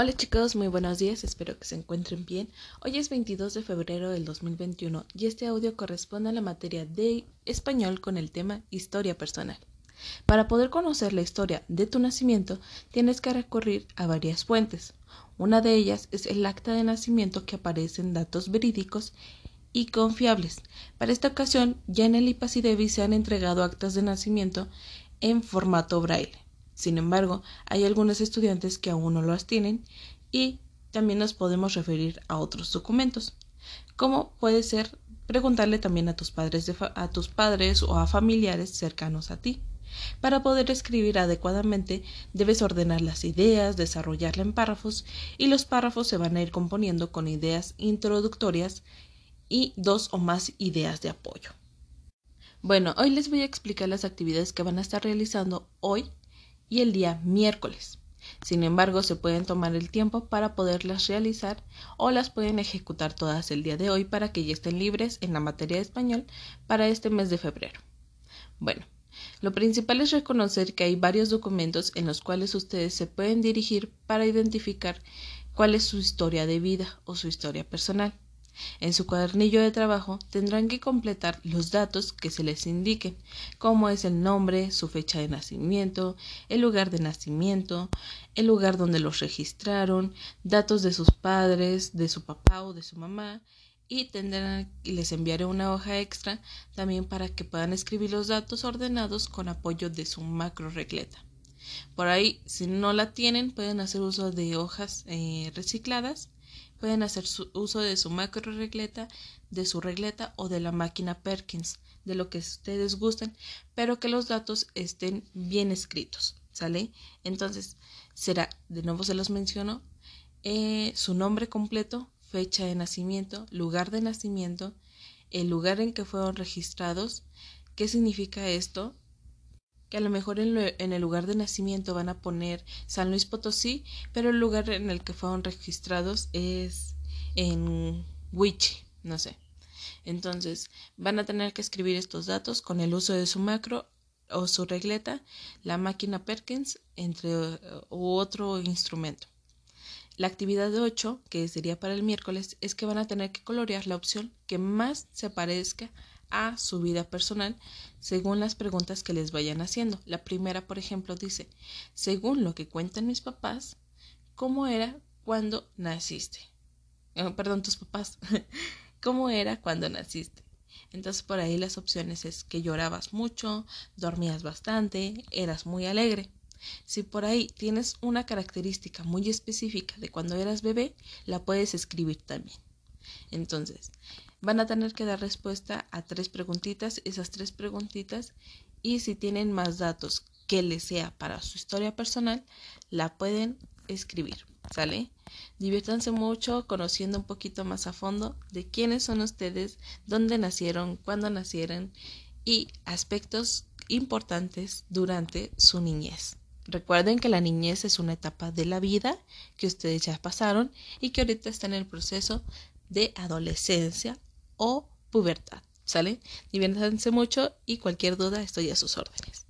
Hola chicos, muy buenos días, espero que se encuentren bien. Hoy es 22 de febrero del 2021 y este audio corresponde a la materia de español con el tema historia personal. Para poder conocer la historia de tu nacimiento, tienes que recurrir a varias fuentes. Una de ellas es el acta de nacimiento que aparece en datos verídicos y confiables. Para esta ocasión, ya en el IPACIDEVI se han entregado actas de nacimiento en formato braille. Sin embargo, hay algunos estudiantes que aún no las tienen y también nos podemos referir a otros documentos, como puede ser preguntarle también a tus padres, a tus padres o a familiares cercanos a ti. Para poder escribir adecuadamente debes ordenar las ideas, desarrollarla en párrafos y los párrafos se van a ir componiendo con ideas introductorias y dos o más ideas de apoyo. Bueno, hoy les voy a explicar las actividades que van a estar realizando hoy y el día miércoles. Sin embargo, se pueden tomar el tiempo para poderlas realizar o las pueden ejecutar todas el día de hoy para que ya estén libres en la materia de español para este mes de febrero. Bueno, lo principal es reconocer que hay varios documentos en los cuales ustedes se pueden dirigir para identificar cuál es su historia de vida o su historia personal. En su cuadernillo de trabajo tendrán que completar los datos que se les indiquen, como es el nombre, su fecha de nacimiento, el lugar de nacimiento, el lugar donde los registraron, datos de sus padres, de su papá o de su mamá, y tendrán y les enviaré una hoja extra también para que puedan escribir los datos ordenados con apoyo de su macro regleta. Por ahí, si no la tienen, pueden hacer uso de hojas eh, recicladas Pueden hacer uso de su macro regleta, de su regleta o de la máquina Perkins, de lo que ustedes gusten, pero que los datos estén bien escritos, ¿sale? Entonces, será, de nuevo se los menciono, eh, su nombre completo, fecha de nacimiento, lugar de nacimiento, el lugar en que fueron registrados, ¿qué significa esto? Que a lo mejor en, el lugar de nacimiento van a poner San Luis Potosí, pero el lugar en el que fueron registrados es en Wichi, no sé. Entonces, van a tener que escribir estos datos con el uso de su macro o su regleta, la máquina Perkins, entre u otro instrumento. La actividad de 8, que sería para el miércoles, es que van a tener que colorear la opción que más se parezca a su vida personal según las preguntas que les vayan haciendo. La primera, por ejemplo, dice, según lo que cuentan mis papás, ¿cómo era cuando naciste? Oh, perdón, tus papás. ¿Cómo era cuando naciste? Entonces por ahí las opciones es que llorabas mucho, dormías bastante, eras muy alegre. Si por ahí tienes una característica muy específica de cuando eras bebé, la puedes escribir también. Entonces, van a tener que dar respuesta a tres preguntitas, esas tres preguntitas, y si tienen más datos que les sea para su historia personal, la pueden escribir, ¿sale? Diviértanse mucho conociendo un poquito más a fondo de quiénes son ustedes, dónde nacieron, cuándo nacieron y aspectos importantes durante su niñez. Recuerden que la niñez es una etapa de la vida que ustedes ya pasaron y que ahorita están en el proceso de adolescencia o pubertad. ¿Sale? Diviértanse mucho y cualquier duda estoy a sus órdenes.